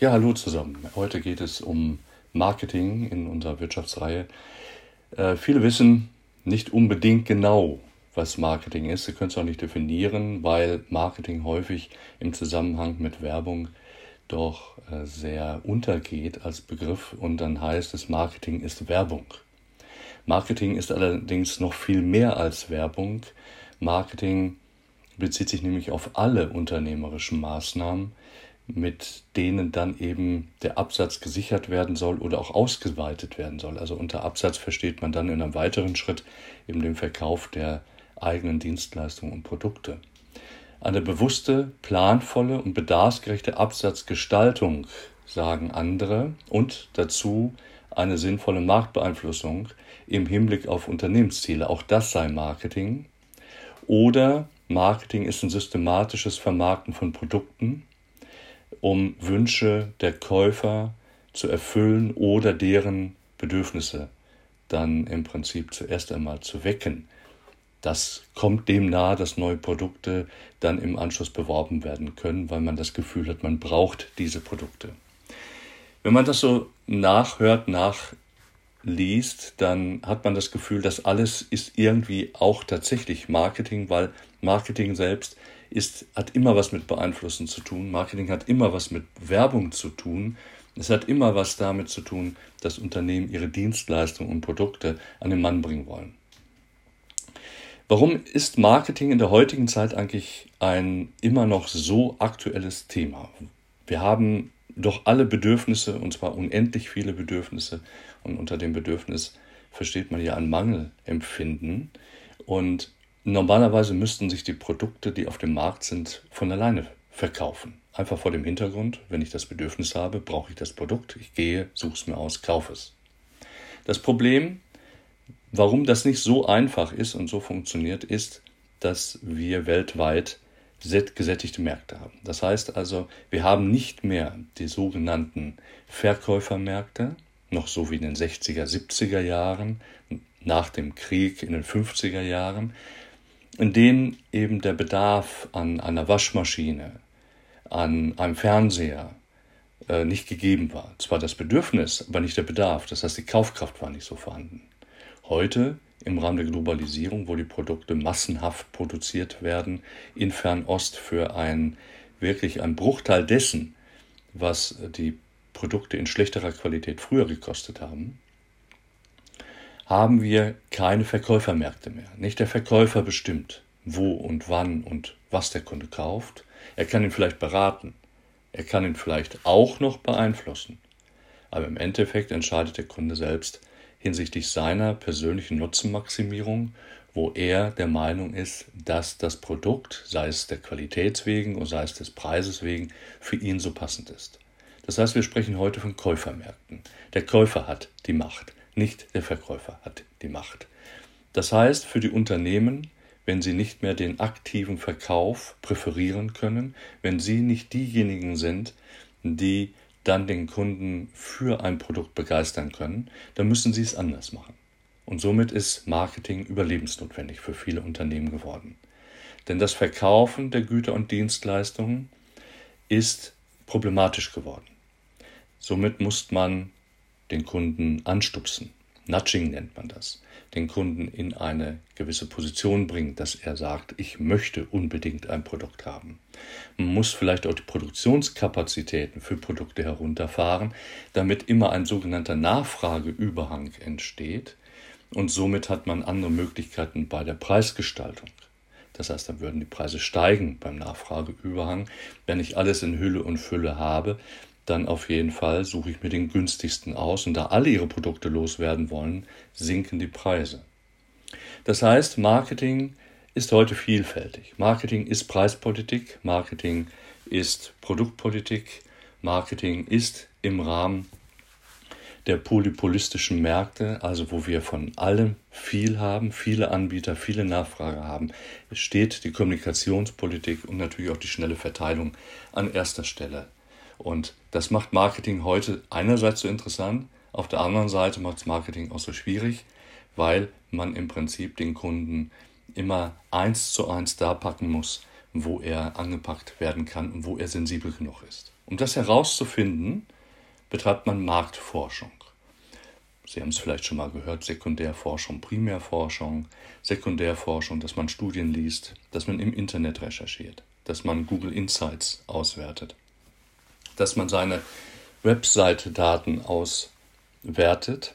Ja, hallo zusammen. Heute geht es um Marketing in unserer Wirtschaftsreihe. Äh, viele wissen nicht unbedingt genau, was Marketing ist. Sie können es auch nicht definieren, weil Marketing häufig im Zusammenhang mit Werbung doch äh, sehr untergeht als Begriff und dann heißt es, Marketing ist Werbung. Marketing ist allerdings noch viel mehr als Werbung. Marketing bezieht sich nämlich auf alle unternehmerischen Maßnahmen, mit denen dann eben der Absatz gesichert werden soll oder auch ausgeweitet werden soll. Also unter Absatz versteht man dann in einem weiteren Schritt eben den Verkauf der eigenen Dienstleistungen und Produkte. Eine bewusste, planvolle und bedarfsgerechte Absatzgestaltung, sagen andere, und dazu eine sinnvolle Marktbeeinflussung im Hinblick auf Unternehmensziele. Auch das sei Marketing. Oder Marketing ist ein systematisches Vermarkten von Produkten, um Wünsche der Käufer zu erfüllen oder deren Bedürfnisse dann im Prinzip zuerst einmal zu wecken. Das kommt dem nahe, dass neue Produkte dann im Anschluss beworben werden können, weil man das Gefühl hat, man braucht diese Produkte. Wenn man das so nachhört, nachliest, dann hat man das Gefühl, dass alles ist irgendwie auch tatsächlich Marketing, weil Marketing selbst ist, hat immer was mit Beeinflussen zu tun. Marketing hat immer was mit Werbung zu tun. Es hat immer was damit zu tun, dass Unternehmen ihre Dienstleistungen und Produkte an den Mann bringen wollen. Warum ist Marketing in der heutigen Zeit eigentlich ein immer noch so aktuelles Thema? Wir haben doch alle Bedürfnisse, und zwar unendlich viele Bedürfnisse, und unter dem Bedürfnis versteht man ja ein Mangelempfinden. Und Normalerweise müssten sich die Produkte, die auf dem Markt sind, von alleine verkaufen. Einfach vor dem Hintergrund, wenn ich das Bedürfnis habe, brauche ich das Produkt, ich gehe, suche es mir aus, kaufe es. Das Problem, warum das nicht so einfach ist und so funktioniert, ist, dass wir weltweit gesättigte Märkte haben. Das heißt also, wir haben nicht mehr die sogenannten Verkäufermärkte, noch so wie in den 60er, 70er Jahren, nach dem Krieg in den 50er Jahren, in denen eben der Bedarf an einer Waschmaschine, an einem Fernseher äh, nicht gegeben war. Zwar das Bedürfnis, aber nicht der Bedarf. Das heißt, die Kaufkraft war nicht so vorhanden. Heute, im Rahmen der Globalisierung, wo die Produkte massenhaft produziert werden, in Fernost für ein wirklich ein Bruchteil dessen, was die Produkte in schlechterer Qualität früher gekostet haben, haben wir keine Verkäufermärkte mehr. Nicht der Verkäufer bestimmt, wo und wann und was der Kunde kauft. Er kann ihn vielleicht beraten. Er kann ihn vielleicht auch noch beeinflussen. Aber im Endeffekt entscheidet der Kunde selbst hinsichtlich seiner persönlichen Nutzenmaximierung, wo er der Meinung ist, dass das Produkt, sei es der Qualität wegen oder sei es des Preises wegen, für ihn so passend ist. Das heißt, wir sprechen heute von Käufermärkten. Der Käufer hat die Macht nicht der Verkäufer hat die Macht. Das heißt, für die Unternehmen, wenn sie nicht mehr den aktiven Verkauf präferieren können, wenn sie nicht diejenigen sind, die dann den Kunden für ein Produkt begeistern können, dann müssen sie es anders machen. Und somit ist Marketing überlebensnotwendig für viele Unternehmen geworden. Denn das Verkaufen der Güter und Dienstleistungen ist problematisch geworden. Somit muss man den Kunden anstupsen. Nudging nennt man das. Den Kunden in eine gewisse Position bringen, dass er sagt, ich möchte unbedingt ein Produkt haben. Man muss vielleicht auch die Produktionskapazitäten für Produkte herunterfahren, damit immer ein sogenannter Nachfrageüberhang entsteht. Und somit hat man andere Möglichkeiten bei der Preisgestaltung. Das heißt, dann würden die Preise steigen beim Nachfrageüberhang. Wenn ich alles in Hülle und Fülle habe, dann auf jeden Fall suche ich mir den günstigsten aus. Und da alle ihre Produkte loswerden wollen, sinken die Preise. Das heißt, Marketing ist heute vielfältig. Marketing ist Preispolitik, Marketing ist Produktpolitik, Marketing ist im Rahmen der polypolistischen Märkte, also wo wir von allem viel haben, viele Anbieter, viele Nachfrage haben, steht die Kommunikationspolitik und natürlich auch die schnelle Verteilung an erster Stelle. Und das macht Marketing heute einerseits so interessant, auf der anderen Seite macht es Marketing auch so schwierig, weil man im Prinzip den Kunden immer eins zu eins da packen muss, wo er angepackt werden kann und wo er sensibel genug ist. Um das herauszufinden, betreibt man Marktforschung. Sie haben es vielleicht schon mal gehört, Sekundärforschung, Primärforschung, Sekundärforschung, dass man Studien liest, dass man im Internet recherchiert, dass man Google Insights auswertet, dass man seine Website-Daten auswertet,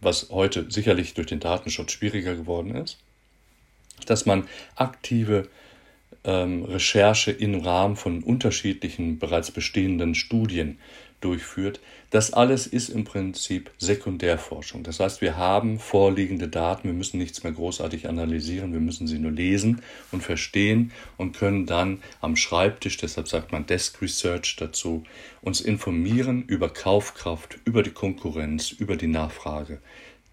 was heute sicherlich durch den Datenschutz schwieriger geworden ist, dass man aktive ähm, Recherche im Rahmen von unterschiedlichen bereits bestehenden Studien durchführt. Das alles ist im Prinzip Sekundärforschung. Das heißt, wir haben vorliegende Daten, wir müssen nichts mehr großartig analysieren, wir müssen sie nur lesen und verstehen und können dann am Schreibtisch, deshalb sagt man Desk Research dazu, uns informieren über Kaufkraft, über die Konkurrenz, über die Nachfrage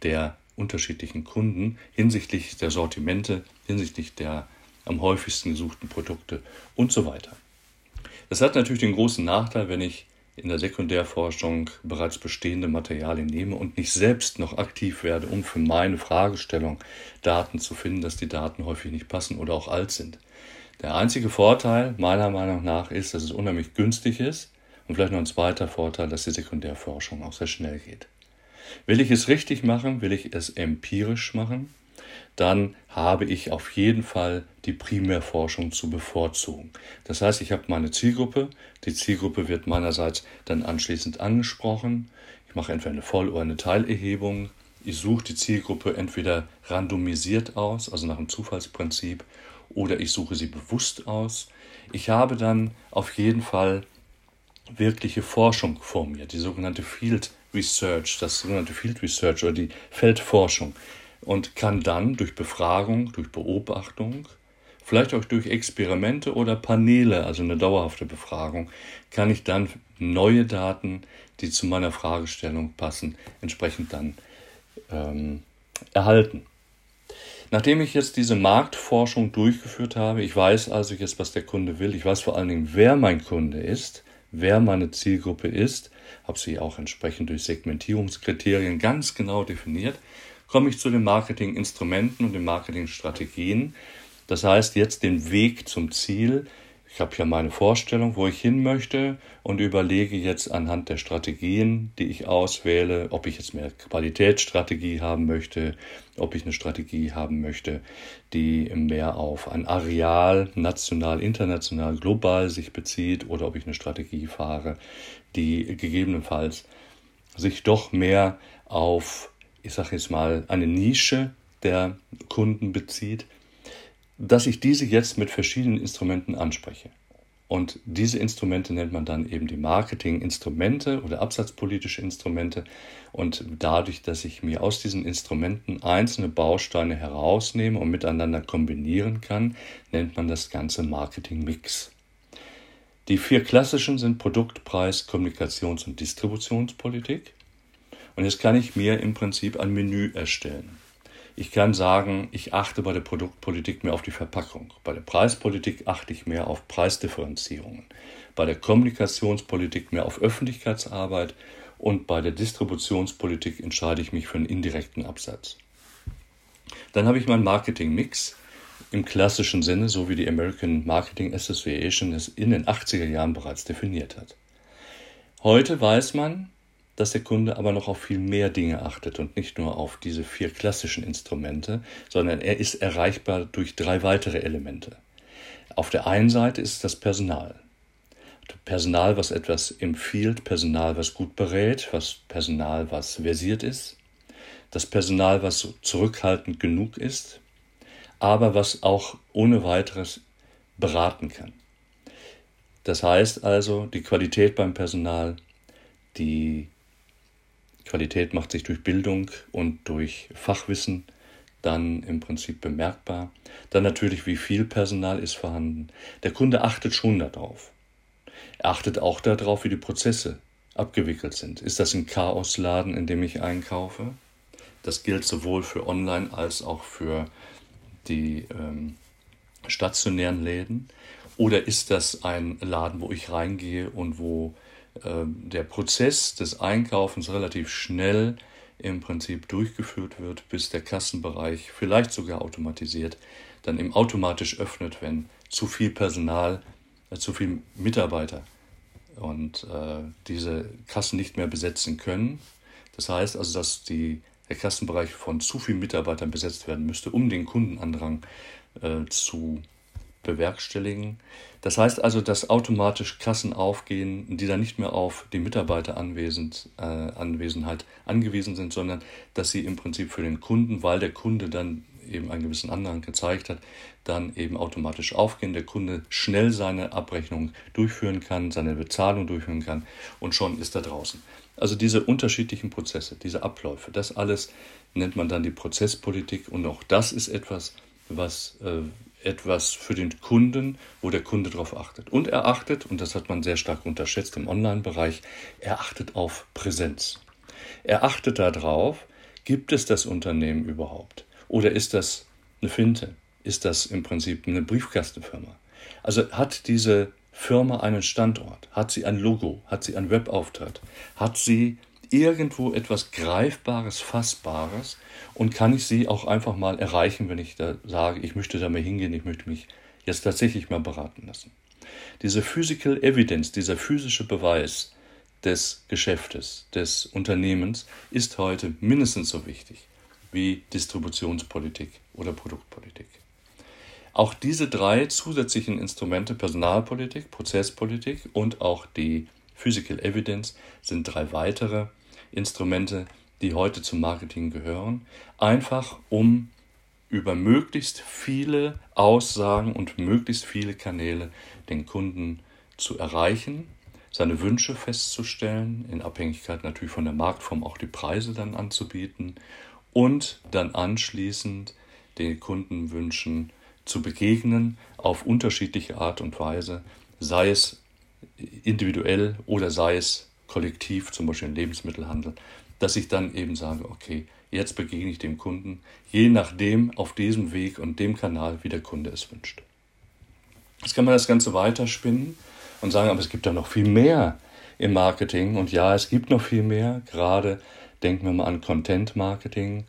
der unterschiedlichen Kunden hinsichtlich der Sortimente, hinsichtlich der am häufigsten gesuchten Produkte und so weiter. Das hat natürlich den großen Nachteil, wenn ich in der Sekundärforschung bereits bestehende Materialien nehme und nicht selbst noch aktiv werde, um für meine Fragestellung Daten zu finden, dass die Daten häufig nicht passen oder auch alt sind. Der einzige Vorteil meiner Meinung nach ist, dass es unheimlich günstig ist und vielleicht noch ein zweiter Vorteil, dass die Sekundärforschung auch sehr schnell geht. Will ich es richtig machen, will ich es empirisch machen, dann habe ich auf jeden Fall die Primärforschung zu bevorzugen. Das heißt, ich habe meine Zielgruppe, die Zielgruppe wird meinerseits dann anschließend angesprochen, ich mache entweder eine Voll- oder eine Teilerhebung, ich suche die Zielgruppe entweder randomisiert aus, also nach dem Zufallsprinzip, oder ich suche sie bewusst aus. Ich habe dann auf jeden Fall wirkliche Forschung vor mir, die sogenannte Field Research, das sogenannte Field Research oder die Feldforschung und kann dann durch Befragung, durch Beobachtung, vielleicht auch durch Experimente oder Paneele, also eine dauerhafte Befragung, kann ich dann neue Daten, die zu meiner Fragestellung passen, entsprechend dann ähm, erhalten. Nachdem ich jetzt diese Marktforschung durchgeführt habe, ich weiß also jetzt, was der Kunde will, ich weiß vor allen Dingen, wer mein Kunde ist, wer meine Zielgruppe ist, habe sie auch entsprechend durch Segmentierungskriterien ganz genau definiert, komme ich zu den Marketinginstrumenten und den Marketingstrategien. Das heißt, jetzt den Weg zum Ziel. Ich habe ja meine Vorstellung, wo ich hin möchte und überlege jetzt anhand der Strategien, die ich auswähle, ob ich jetzt mehr Qualitätsstrategie haben möchte, ob ich eine Strategie haben möchte, die mehr auf ein Areal, national, international, global sich bezieht oder ob ich eine Strategie fahre, die gegebenenfalls sich doch mehr auf ich sage jetzt mal, eine Nische der Kunden bezieht, dass ich diese jetzt mit verschiedenen Instrumenten anspreche. Und diese Instrumente nennt man dann eben die Marketinginstrumente oder absatzpolitische Instrumente. Und dadurch, dass ich mir aus diesen Instrumenten einzelne Bausteine herausnehme und miteinander kombinieren kann, nennt man das Ganze Marketingmix. Die vier klassischen sind Produktpreis, Kommunikations- und Distributionspolitik. Und jetzt kann ich mir im Prinzip ein Menü erstellen. Ich kann sagen, ich achte bei der Produktpolitik mehr auf die Verpackung. Bei der Preispolitik achte ich mehr auf Preisdifferenzierungen. Bei der Kommunikationspolitik mehr auf Öffentlichkeitsarbeit. Und bei der Distributionspolitik entscheide ich mich für einen indirekten Absatz. Dann habe ich meinen Marketing-Mix im klassischen Sinne, so wie die American Marketing Association es in den 80er Jahren bereits definiert hat. Heute weiß man, dass der Kunde aber noch auf viel mehr Dinge achtet und nicht nur auf diese vier klassischen Instrumente, sondern er ist erreichbar durch drei weitere Elemente. Auf der einen Seite ist das Personal. Personal, was etwas empfiehlt, Personal, was gut berät, was Personal, was versiert ist, das Personal, was zurückhaltend genug ist, aber was auch ohne weiteres beraten kann. Das heißt also, die Qualität beim Personal, die Qualität macht sich durch Bildung und durch Fachwissen dann im Prinzip bemerkbar. Dann natürlich, wie viel Personal ist vorhanden. Der Kunde achtet schon darauf. Er achtet auch darauf, wie die Prozesse abgewickelt sind. Ist das ein Chaosladen, in dem ich einkaufe? Das gilt sowohl für Online als auch für die ähm, stationären Läden. Oder ist das ein Laden, wo ich reingehe und wo der Prozess des Einkaufens relativ schnell im Prinzip durchgeführt wird, bis der Kassenbereich vielleicht sogar automatisiert dann eben automatisch öffnet, wenn zu viel Personal, äh, zu viel Mitarbeiter und äh, diese Kassen nicht mehr besetzen können. Das heißt also, dass die, der Kassenbereich von zu vielen Mitarbeitern besetzt werden müsste, um den Kundenandrang äh, zu bewerkstelligen. Das heißt also, dass automatisch Kassen aufgehen, die dann nicht mehr auf die Mitarbeiteranwesenheit äh, angewiesen sind, sondern dass sie im Prinzip für den Kunden, weil der Kunde dann eben einen gewissen Andrang gezeigt hat, dann eben automatisch aufgehen, der Kunde schnell seine Abrechnung durchführen kann, seine Bezahlung durchführen kann und schon ist er draußen. Also diese unterschiedlichen Prozesse, diese Abläufe, das alles nennt man dann die Prozesspolitik und auch das ist etwas, was äh, etwas für den Kunden, wo der Kunde darauf achtet. Und er achtet, und das hat man sehr stark unterschätzt im Online-Bereich, er achtet auf Präsenz. Er achtet darauf, gibt es das Unternehmen überhaupt? Oder ist das eine Finte? Ist das im Prinzip eine Briefkastenfirma? Also hat diese Firma einen Standort? Hat sie ein Logo? Hat sie einen Webauftritt? Hat sie irgendwo etwas Greifbares, Fassbares? Und kann ich sie auch einfach mal erreichen, wenn ich da sage, ich möchte da mal hingehen, ich möchte mich jetzt tatsächlich mal beraten lassen? Diese Physical Evidence, dieser physische Beweis des Geschäftes, des Unternehmens ist heute mindestens so wichtig wie Distributionspolitik oder Produktpolitik. Auch diese drei zusätzlichen Instrumente, Personalpolitik, Prozesspolitik und auch die Physical Evidence, sind drei weitere Instrumente, die heute zum Marketing gehören, einfach um über möglichst viele Aussagen und möglichst viele Kanäle den Kunden zu erreichen, seine Wünsche festzustellen, in Abhängigkeit natürlich von der Marktform auch die Preise dann anzubieten und dann anschließend den Kundenwünschen zu begegnen auf unterschiedliche Art und Weise, sei es individuell oder sei es kollektiv, zum Beispiel im Lebensmittelhandel, dass ich dann eben sage, okay, jetzt begegne ich dem Kunden, je nachdem auf diesem Weg und dem Kanal, wie der Kunde es wünscht. Jetzt kann man das Ganze weiterspinnen und sagen, aber es gibt da noch viel mehr im Marketing. Und ja, es gibt noch viel mehr. Gerade denken wir mal an Content Marketing,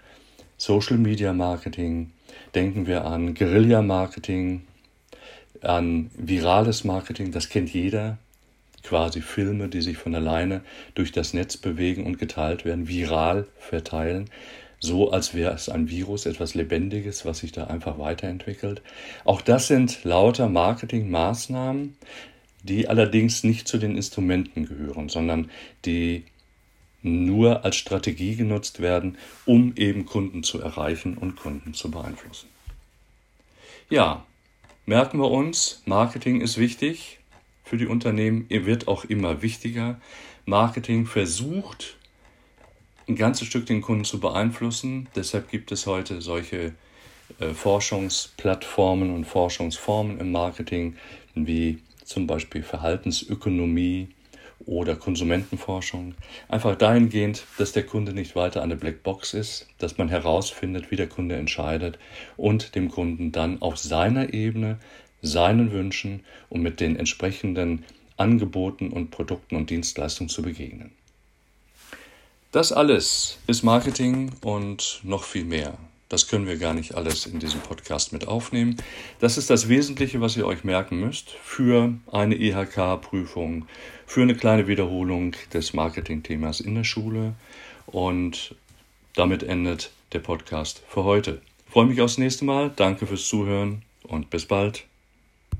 Social Media Marketing, denken wir an Guerilla Marketing, an virales Marketing, das kennt jeder, quasi Filme, die sich von alleine durch das Netz bewegen und geteilt werden, viral verteilen, so als wäre es ein Virus, etwas Lebendiges, was sich da einfach weiterentwickelt. Auch das sind lauter Marketingmaßnahmen, die allerdings nicht zu den Instrumenten gehören, sondern die nur als Strategie genutzt werden, um eben Kunden zu erreichen und Kunden zu beeinflussen. Ja, merken wir uns, Marketing ist wichtig für die Unternehmen, er wird auch immer wichtiger. Marketing versucht ein ganzes Stück den Kunden zu beeinflussen. Deshalb gibt es heute solche äh, Forschungsplattformen und Forschungsformen im Marketing wie zum Beispiel Verhaltensökonomie oder Konsumentenforschung. Einfach dahingehend, dass der Kunde nicht weiter eine Blackbox ist, dass man herausfindet, wie der Kunde entscheidet und dem Kunden dann auf seiner Ebene, seinen Wünschen und mit den entsprechenden Angeboten und Produkten und Dienstleistungen zu begegnen. Das alles ist Marketing und noch viel mehr. Das können wir gar nicht alles in diesem Podcast mit aufnehmen. Das ist das Wesentliche, was ihr euch merken müsst für eine EHK-Prüfung, für eine kleine Wiederholung des Marketing-Themas in der Schule. Und damit endet der Podcast für heute. Ich freue mich aufs nächste Mal. Danke fürs Zuhören und bis bald.